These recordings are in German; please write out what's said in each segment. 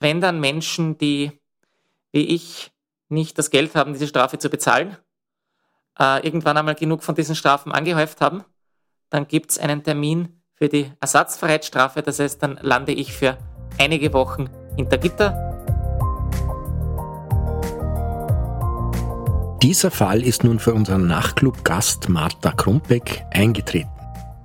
wenn dann Menschen, die wie ich nicht das Geld haben, diese Strafe zu bezahlen, äh, irgendwann einmal genug von diesen Strafen angehäuft haben, dann gibt es einen Termin für die Ersatzfreiheitsstrafe. Das heißt, dann lande ich für einige Wochen hinter Gitter. Dieser Fall ist nun für unseren Nachtclub-Gast Martha Krumpeck eingetreten.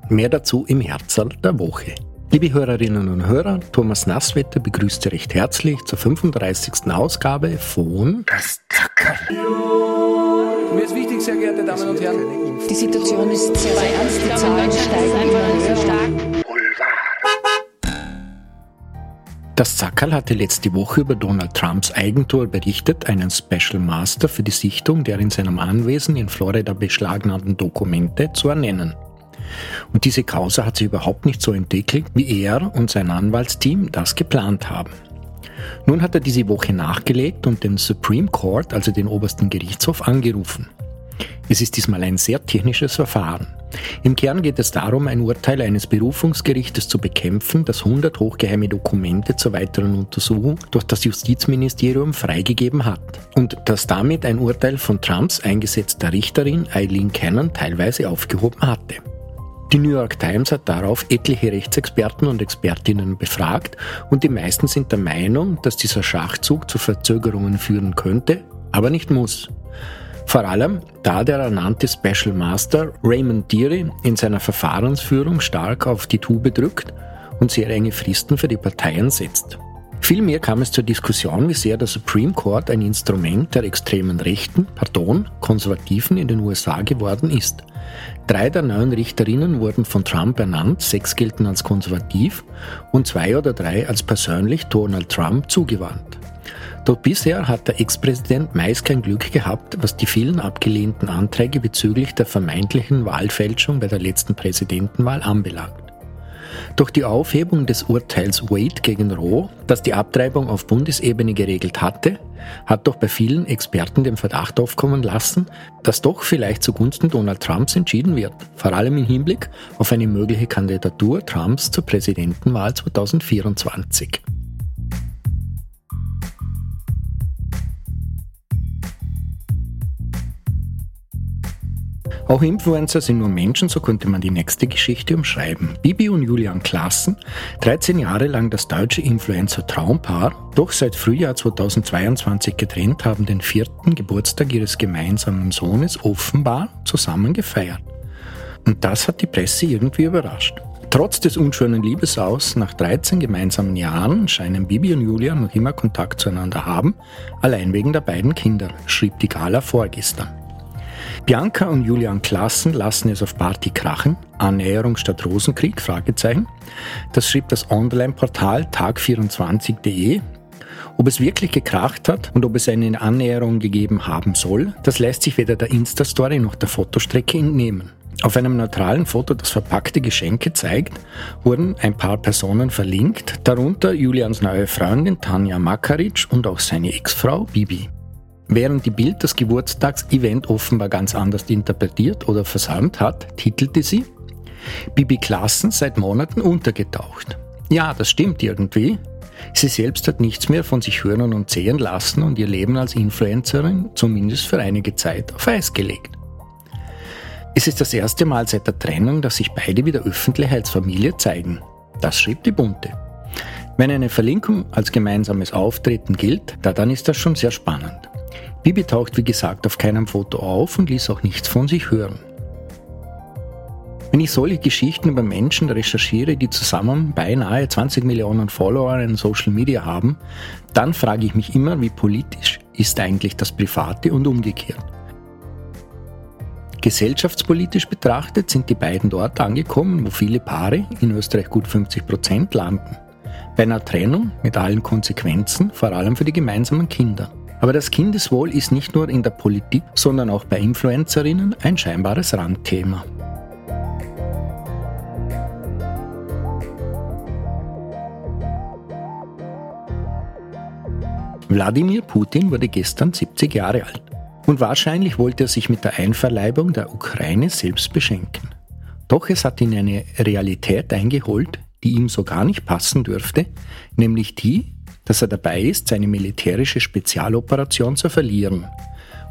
Mehr dazu im Herzl der Woche. Liebe Hörerinnen und Hörer, Thomas Nasswetter begrüßt Sie recht herzlich zur 35. Ausgabe von Das Zackerl. Mir ist wichtig, sehr geehrte Damen und Herren. Die Situation ist sehr ernst, die Zahlen steigen immer sehr stark. Das Zackerl hatte letzte Woche über Donald Trumps Eigentor berichtet, einen Special Master für die Sichtung der in seinem Anwesen in Florida beschlagnahmten Dokumente zu ernennen. Und diese Causa hat sich überhaupt nicht so entwickelt, wie er und sein Anwaltsteam das geplant haben. Nun hat er diese Woche nachgelegt und den Supreme Court, also den obersten Gerichtshof, angerufen. Es ist diesmal ein sehr technisches Verfahren. Im Kern geht es darum, ein Urteil eines Berufungsgerichtes zu bekämpfen, das 100 hochgeheime Dokumente zur weiteren Untersuchung durch das Justizministerium freigegeben hat und das damit ein Urteil von Trumps eingesetzter Richterin Eileen Cannon teilweise aufgehoben hatte. Die New York Times hat darauf etliche Rechtsexperten und Expertinnen befragt und die meisten sind der Meinung, dass dieser Schachzug zu Verzögerungen führen könnte, aber nicht muss. Vor allem, da der ernannte Special Master Raymond Deary in seiner Verfahrensführung stark auf die Tube drückt und sehr enge Fristen für die Parteien setzt. Vielmehr kam es zur Diskussion, wie sehr der Supreme Court ein Instrument der extremen Rechten, pardon, Konservativen in den USA geworden ist. Drei der neun Richterinnen wurden von Trump ernannt, sechs gelten als konservativ und zwei oder drei als persönlich Donald Trump zugewandt. Doch bisher hat der Ex-Präsident meist kein Glück gehabt, was die vielen abgelehnten Anträge bezüglich der vermeintlichen Wahlfälschung bei der letzten Präsidentenwahl anbelangt. Durch die Aufhebung des Urteils Wade gegen Roe, das die Abtreibung auf Bundesebene geregelt hatte, hat doch bei vielen Experten den Verdacht aufkommen lassen, dass doch vielleicht zugunsten Donald Trumps entschieden wird, vor allem im Hinblick auf eine mögliche Kandidatur Trumps zur Präsidentenwahl 2024. Auch Influencer sind nur Menschen, so könnte man die nächste Geschichte umschreiben. Bibi und Julian Klassen, 13 Jahre lang das deutsche Influencer-Traumpaar, doch seit Frühjahr 2022 getrennt, haben den vierten Geburtstag ihres gemeinsamen Sohnes offenbar zusammen gefeiert. Und das hat die Presse irgendwie überrascht. Trotz des unschönen Liebesaus nach 13 gemeinsamen Jahren scheinen Bibi und Julian noch immer Kontakt zueinander haben, allein wegen der beiden Kinder, schrieb die Gala vorgestern. Bianca und Julian Klassen lassen es auf Party krachen. Annäherung statt Rosenkrieg? Fragezeichen. Das schrieb das Online-Portal tag24.de. Ob es wirklich gekracht hat und ob es eine Annäherung gegeben haben soll, das lässt sich weder der Insta-Story noch der Fotostrecke entnehmen. Auf einem neutralen Foto, das verpackte Geschenke zeigt, wurden ein paar Personen verlinkt, darunter Julians neue Freundin Tanja Makaric und auch seine Ex-Frau Bibi. Während die Bild das Geburtstagsevent offenbar ganz anders interpretiert oder versäumt hat, titelte sie Bibi Klassen seit Monaten untergetaucht. Ja, das stimmt irgendwie. Sie selbst hat nichts mehr von sich hören und sehen lassen und ihr Leben als Influencerin zumindest für einige Zeit auf Eis gelegt. Es ist das erste Mal seit der Trennung, dass sich beide wieder öffentlich als Familie zeigen. Das schrieb die Bunte. Wenn eine Verlinkung als gemeinsames Auftreten gilt, da dann ist das schon sehr spannend. Bibi taucht wie gesagt auf keinem Foto auf und ließ auch nichts von sich hören. Wenn ich solche Geschichten über Menschen recherchiere, die zusammen beinahe 20 Millionen Follower in Social Media haben, dann frage ich mich immer, wie politisch ist eigentlich das Private und umgekehrt. Gesellschaftspolitisch betrachtet sind die beiden dort angekommen, wo viele Paare, in Österreich gut 50 Prozent, landen. Bei einer Trennung mit allen Konsequenzen, vor allem für die gemeinsamen Kinder. Aber das Kindeswohl ist nicht nur in der Politik, sondern auch bei Influencerinnen ein scheinbares Randthema. Wladimir Putin wurde gestern 70 Jahre alt. Und wahrscheinlich wollte er sich mit der Einverleibung der Ukraine selbst beschenken. Doch es hat ihn eine Realität eingeholt, die ihm so gar nicht passen dürfte, nämlich die, dass er dabei ist, seine militärische Spezialoperation zu verlieren.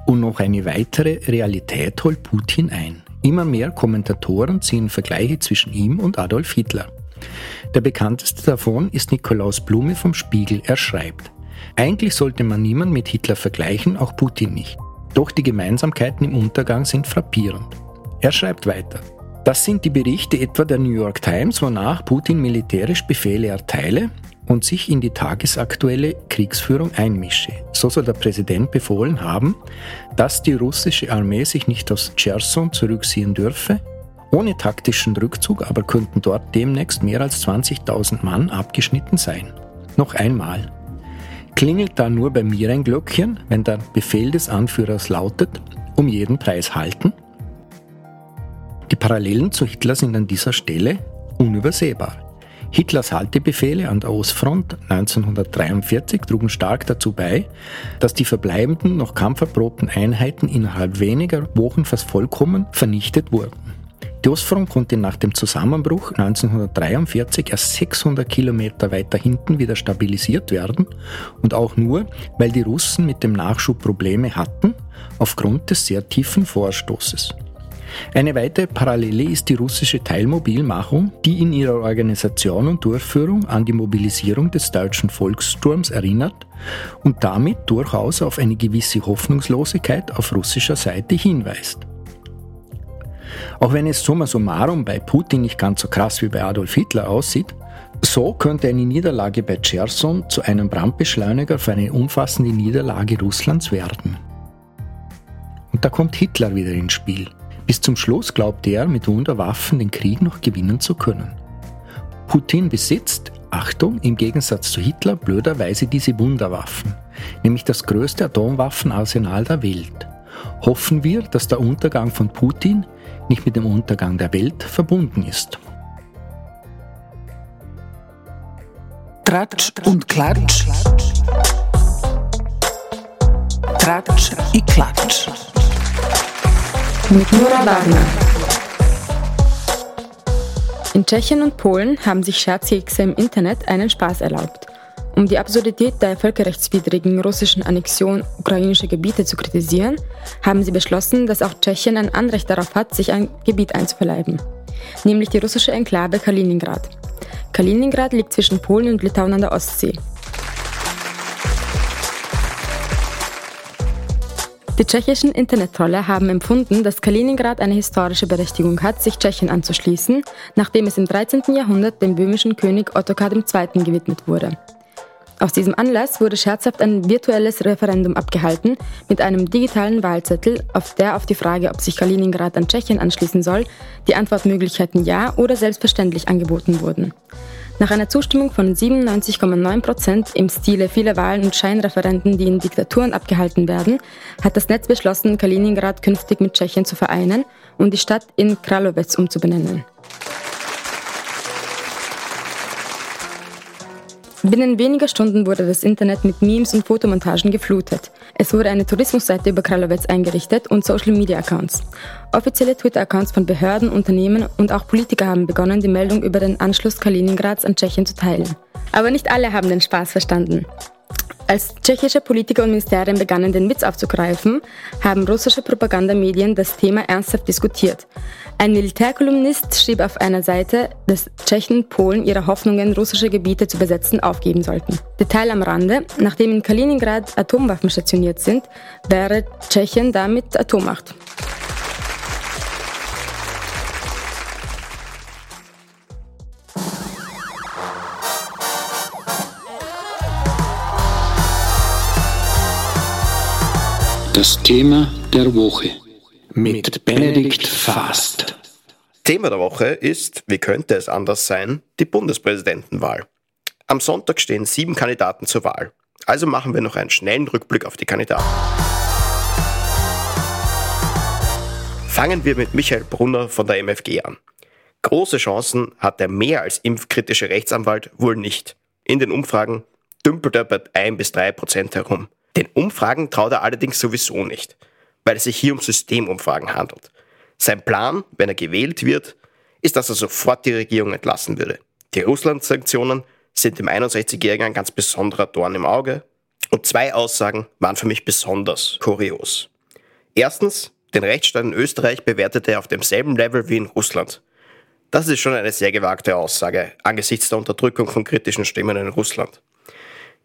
Und noch eine weitere Realität holt Putin ein. Immer mehr Kommentatoren ziehen Vergleiche zwischen ihm und Adolf Hitler. Der bekannteste davon ist Nikolaus Blume vom Spiegel. Er schreibt, eigentlich sollte man niemand mit Hitler vergleichen, auch Putin nicht. Doch die Gemeinsamkeiten im Untergang sind frappierend. Er schreibt weiter. Das sind die Berichte etwa der New York Times, wonach Putin militärisch Befehle erteile und sich in die tagesaktuelle Kriegsführung einmische. So soll der Präsident befohlen haben, dass die russische Armee sich nicht aus Cherson zurückziehen dürfe. Ohne taktischen Rückzug aber könnten dort demnächst mehr als 20.000 Mann abgeschnitten sein. Noch einmal. Klingelt da nur bei mir ein Glöckchen, wenn der Befehl des Anführers lautet, um jeden Preis halten? Die Parallelen zu Hitler sind an dieser Stelle unübersehbar. Hitlers Haltebefehle an der Ostfront 1943 trugen stark dazu bei, dass die verbleibenden noch kampferprobten Einheiten innerhalb weniger Wochen fast vollkommen vernichtet wurden. Die Ostfront konnte nach dem Zusammenbruch 1943 erst 600 Kilometer weiter hinten wieder stabilisiert werden und auch nur, weil die Russen mit dem Nachschub Probleme hatten, aufgrund des sehr tiefen Vorstoßes. Eine weitere Parallele ist die russische Teilmobilmachung, die in ihrer Organisation und Durchführung an die Mobilisierung des deutschen Volkssturms erinnert und damit durchaus auf eine gewisse Hoffnungslosigkeit auf russischer Seite hinweist. Auch wenn es summa summarum bei Putin nicht ganz so krass wie bei Adolf Hitler aussieht, so könnte eine Niederlage bei Cherson zu einem Brandbeschleuniger für eine umfassende Niederlage Russlands werden. Und da kommt Hitler wieder ins Spiel. Bis zum Schluss glaubte er, mit Wunderwaffen den Krieg noch gewinnen zu können. Putin besitzt, Achtung, im Gegensatz zu Hitler blöderweise diese Wunderwaffen, nämlich das größte Atomwaffenarsenal der Welt. Hoffen wir, dass der Untergang von Putin nicht mit dem Untergang der Welt verbunden ist. Tratsch und Klatsch. Tratsch i Klatsch mit Nora Wagner. In Tschechien und Polen haben sich Scherzkekse im Internet einen Spaß erlaubt. Um die Absurdität der völkerrechtswidrigen russischen Annexion ukrainischer Gebiete zu kritisieren, haben sie beschlossen, dass auch Tschechien ein Anrecht darauf hat, sich ein Gebiet einzuverleiben, nämlich die russische Enklave Kaliningrad. Kaliningrad liegt zwischen Polen und Litauen an der Ostsee. Die tschechischen Internettrolle haben empfunden, dass Kaliningrad eine historische Berechtigung hat, sich Tschechien anzuschließen, nachdem es im 13. Jahrhundert dem böhmischen König Ottokar II. gewidmet wurde. Aus diesem Anlass wurde scherzhaft ein virtuelles Referendum abgehalten mit einem digitalen Wahlzettel, auf der auf die Frage, ob sich Kaliningrad an Tschechien anschließen soll, die Antwortmöglichkeiten Ja oder selbstverständlich angeboten wurden. Nach einer Zustimmung von 97,9 Prozent im Stile vieler Wahlen und Scheinreferenden, die in Diktaturen abgehalten werden, hat das Netz beschlossen, Kaliningrad künftig mit Tschechien zu vereinen und die Stadt in Kralowec umzubenennen. Binnen weniger Stunden wurde das Internet mit Memes und Fotomontagen geflutet. Es wurde eine Tourismusseite über Kralowetz eingerichtet und Social-Media-Accounts. Offizielle Twitter-Accounts von Behörden, Unternehmen und auch Politiker haben begonnen, die Meldung über den Anschluss Kaliningrads an Tschechien zu teilen. Aber nicht alle haben den Spaß verstanden. Als tschechische Politiker und Ministerien begannen, den Witz aufzugreifen, haben russische Propagandamedien das Thema ernsthaft diskutiert. Ein Militärkolumnist schrieb auf einer Seite, dass Tschechen Polen ihre Hoffnungen, russische Gebiete zu besetzen, aufgeben sollten. Detail am Rande, nachdem in Kaliningrad Atomwaffen stationiert sind, wäre Tschechien damit Atommacht. Das Thema der Woche mit Benedikt Fast. Thema der Woche ist, wie könnte es anders sein, die Bundespräsidentenwahl. Am Sonntag stehen sieben Kandidaten zur Wahl. Also machen wir noch einen schnellen Rückblick auf die Kandidaten. Fangen wir mit Michael Brunner von der MFG an. Große Chancen hat der mehr als impfkritische Rechtsanwalt wohl nicht. In den Umfragen dümpelt er bei 1 bis 3 Prozent herum. Den Umfragen traut er allerdings sowieso nicht, weil es sich hier um Systemumfragen handelt. Sein Plan, wenn er gewählt wird, ist, dass er sofort die Regierung entlassen würde. Die Russland-Sanktionen sind dem 61-Jährigen ein ganz besonderer Dorn im Auge und zwei Aussagen waren für mich besonders kurios. Erstens, den Rechtsstaat in Österreich bewertete er auf demselben Level wie in Russland. Das ist schon eine sehr gewagte Aussage angesichts der Unterdrückung von kritischen Stimmen in Russland.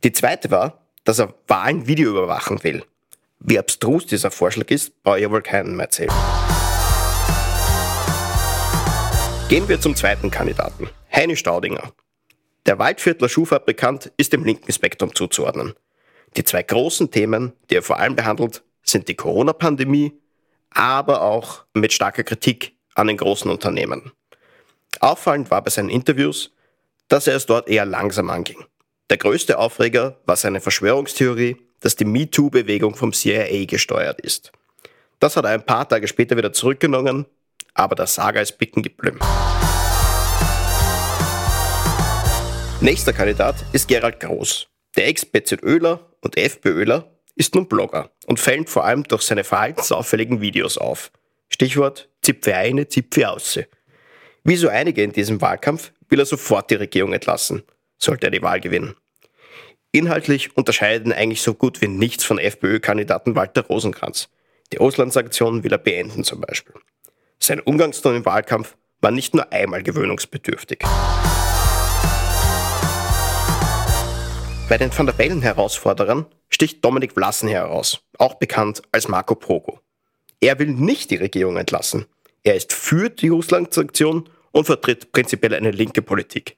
Die zweite war, dass er Wahlen Video überwachen will. Wie abstrus dieser Vorschlag ist, brauche ich wohl keinen mehr erzählen. Gehen wir zum zweiten Kandidaten, Heini Staudinger. Der Waldviertler Schuhfabrikant ist dem linken Spektrum zuzuordnen. Die zwei großen Themen, die er vor allem behandelt, sind die Corona-Pandemie, aber auch mit starker Kritik an den großen Unternehmen. Auffallend war bei seinen Interviews, dass er es dort eher langsam anging. Der größte Aufreger war seine Verschwörungstheorie, dass die MeToo-Bewegung vom CIA gesteuert ist. Das hat er ein paar Tage später wieder zurückgenommen, aber der Saga ist bicken geblieben. Nächster Kandidat ist Gerald Groß. Der Ex-BZÖler und FPÖler ist nun Blogger und fällt vor allem durch seine verhaltensauffälligen Videos auf. Stichwort Zipfe eine, Zipfe ausse. Wie so einige in diesem Wahlkampf will er sofort die Regierung entlassen, sollte er die Wahl gewinnen. Inhaltlich unterscheidet ihn eigentlich so gut wie nichts von FPÖ-Kandidaten Walter Rosenkranz. Die Auslandsaktion will er beenden zum Beispiel. Sein Umgangston im Wahlkampf war nicht nur einmal gewöhnungsbedürftig. Bei den Van der Bellen-Herausforderern sticht Dominik Vlassen heraus, auch bekannt als Marco Pogo. Er will nicht die Regierung entlassen. Er ist für die Russland-Sanktion und vertritt prinzipiell eine linke Politik.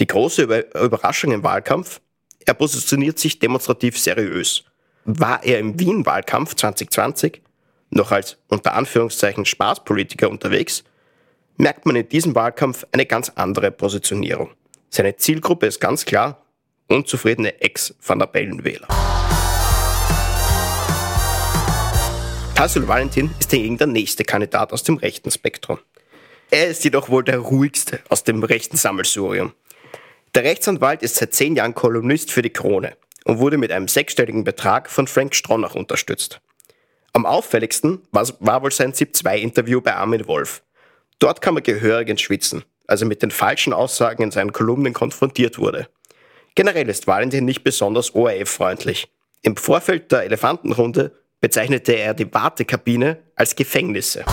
Die große Überraschung im Wahlkampf, er positioniert sich demonstrativ seriös. War er im Wien-Wahlkampf 2020 noch als unter Anführungszeichen Spaßpolitiker unterwegs, merkt man in diesem Wahlkampf eine ganz andere Positionierung. Seine Zielgruppe ist ganz klar unzufriedene Ex-Van der Bellen-Wähler. Tassel Valentin ist hingegen der nächste Kandidat aus dem rechten Spektrum. Er ist jedoch wohl der ruhigste aus dem rechten Sammelsurium. Der Rechtsanwalt ist seit zehn Jahren Kolumnist für die Krone und wurde mit einem sechsstelligen Betrag von Frank Stronach unterstützt. Am auffälligsten war, wohl sein ZIP-2-Interview bei Armin Wolf. Dort kam er gehörig ins Schwitzen, als er mit den falschen Aussagen in seinen Kolumnen konfrontiert wurde. Generell ist Valentin nicht besonders ORF-freundlich. Im Vorfeld der Elefantenrunde bezeichnete er die Wartekabine als Gefängnisse.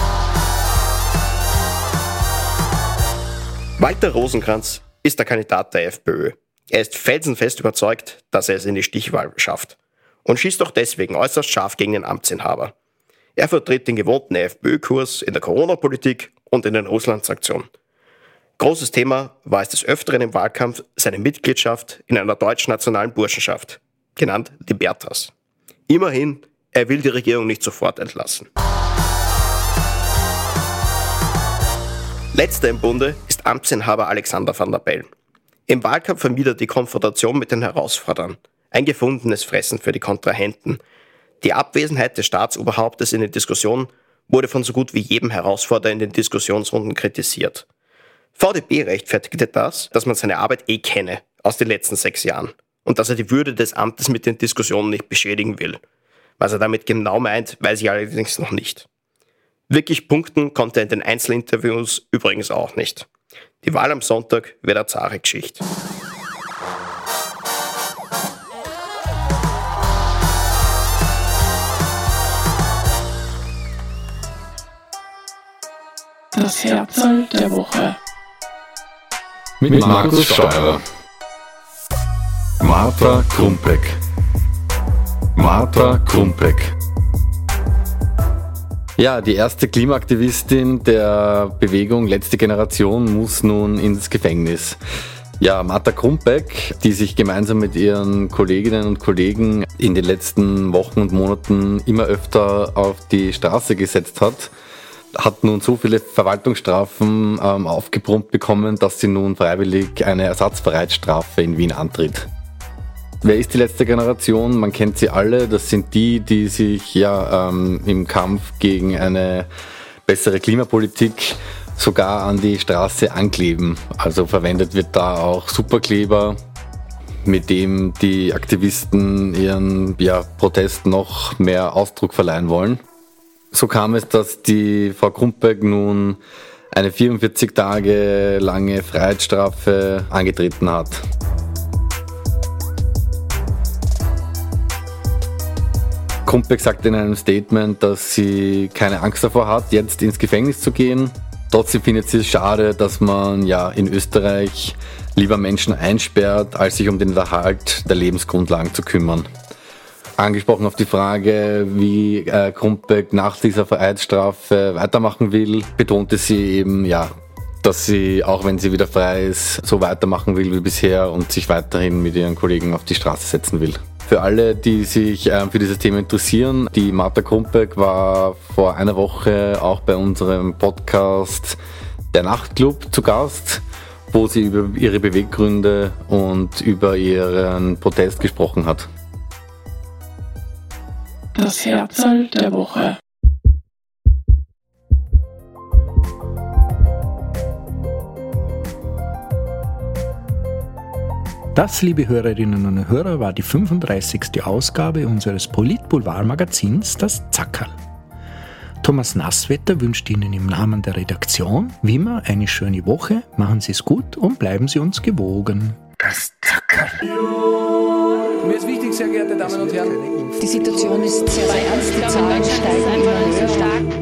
Walter Rosenkranz ist der Kandidat der FPÖ. Er ist felsenfest überzeugt, dass er es in die Stichwahl schafft und schießt auch deswegen äußerst scharf gegen den Amtsinhaber. Er vertritt den gewohnten FPÖ-Kurs in der Corona-Politik und in den Russlandsaktionen. Großes Thema war es des Öfteren im Wahlkampf seine Mitgliedschaft in einer deutsch-nationalen Burschenschaft, genannt Libertas. Immerhin, er will die Regierung nicht sofort entlassen. Letzter im Bunde Amtsinhaber Alexander van der Bellen. Im Wahlkampf vermied die Konfrontation mit den Herausforderern. Ein gefundenes Fressen für die Kontrahenten. Die Abwesenheit des Staatsoberhauptes in den Diskussionen wurde von so gut wie jedem Herausforderer in den Diskussionsrunden kritisiert. VDB rechtfertigte das, dass man seine Arbeit eh kenne aus den letzten sechs Jahren und dass er die Würde des Amtes mit den Diskussionen nicht beschädigen will. Was er damit genau meint, weiß ich allerdings noch nicht. Wirklich punkten konnte er in den Einzelinterviews übrigens auch nicht. Die Wahl am Sonntag wird eine zahre Geschichte. Das Herzl der Woche mit Markus Steurer. Martha Krumpeck. Martha Krumpeck. Ja, die erste Klimaaktivistin der Bewegung Letzte Generation muss nun ins Gefängnis. Ja, Martha Krumpeck, die sich gemeinsam mit ihren Kolleginnen und Kollegen in den letzten Wochen und Monaten immer öfter auf die Straße gesetzt hat, hat nun so viele Verwaltungsstrafen ähm, aufgebrummt bekommen, dass sie nun freiwillig eine Ersatzbereitstrafe in Wien antritt. Wer ist die letzte Generation? Man kennt sie alle. Das sind die, die sich ja ähm, im Kampf gegen eine bessere Klimapolitik sogar an die Straße ankleben. Also verwendet wird da auch Superkleber, mit dem die Aktivisten ihren ja, Protest noch mehr Ausdruck verleihen wollen. So kam es, dass die Frau Krumpeck nun eine 44 Tage lange Freiheitsstrafe angetreten hat. Kumpeck sagt in einem Statement, dass sie keine Angst davor hat, jetzt ins Gefängnis zu gehen. Trotzdem findet sie es schade, dass man ja in Österreich lieber Menschen einsperrt, als sich um den Erhalt der Lebensgrundlagen zu kümmern. Angesprochen auf die Frage, wie äh, Krumpeck nach dieser Freiheitsstrafe weitermachen will, betonte sie eben, ja, dass sie, auch wenn sie wieder frei ist, so weitermachen will wie bisher und sich weiterhin mit ihren Kollegen auf die Straße setzen will. Für alle, die sich äh, für dieses Thema interessieren, die Martha Krumpeck war vor einer Woche auch bei unserem Podcast Der Nachtclub zu Gast, wo sie über ihre Beweggründe und über ihren Protest gesprochen hat. Das Herzl der Woche. Das, liebe Hörerinnen und Hörer, war die 35. Ausgabe unseres Polit-Boulevard-Magazins, das Zackerl. Thomas Nasswetter wünscht Ihnen im Namen der Redaktion wie immer eine schöne Woche, machen Sie es gut und bleiben Sie uns gewogen. Das Zackerl. Mir ist wichtig, sehr geehrte Damen und Herren. Die Situation ist sehr, sehr ernst. Die Zahlen steigen immer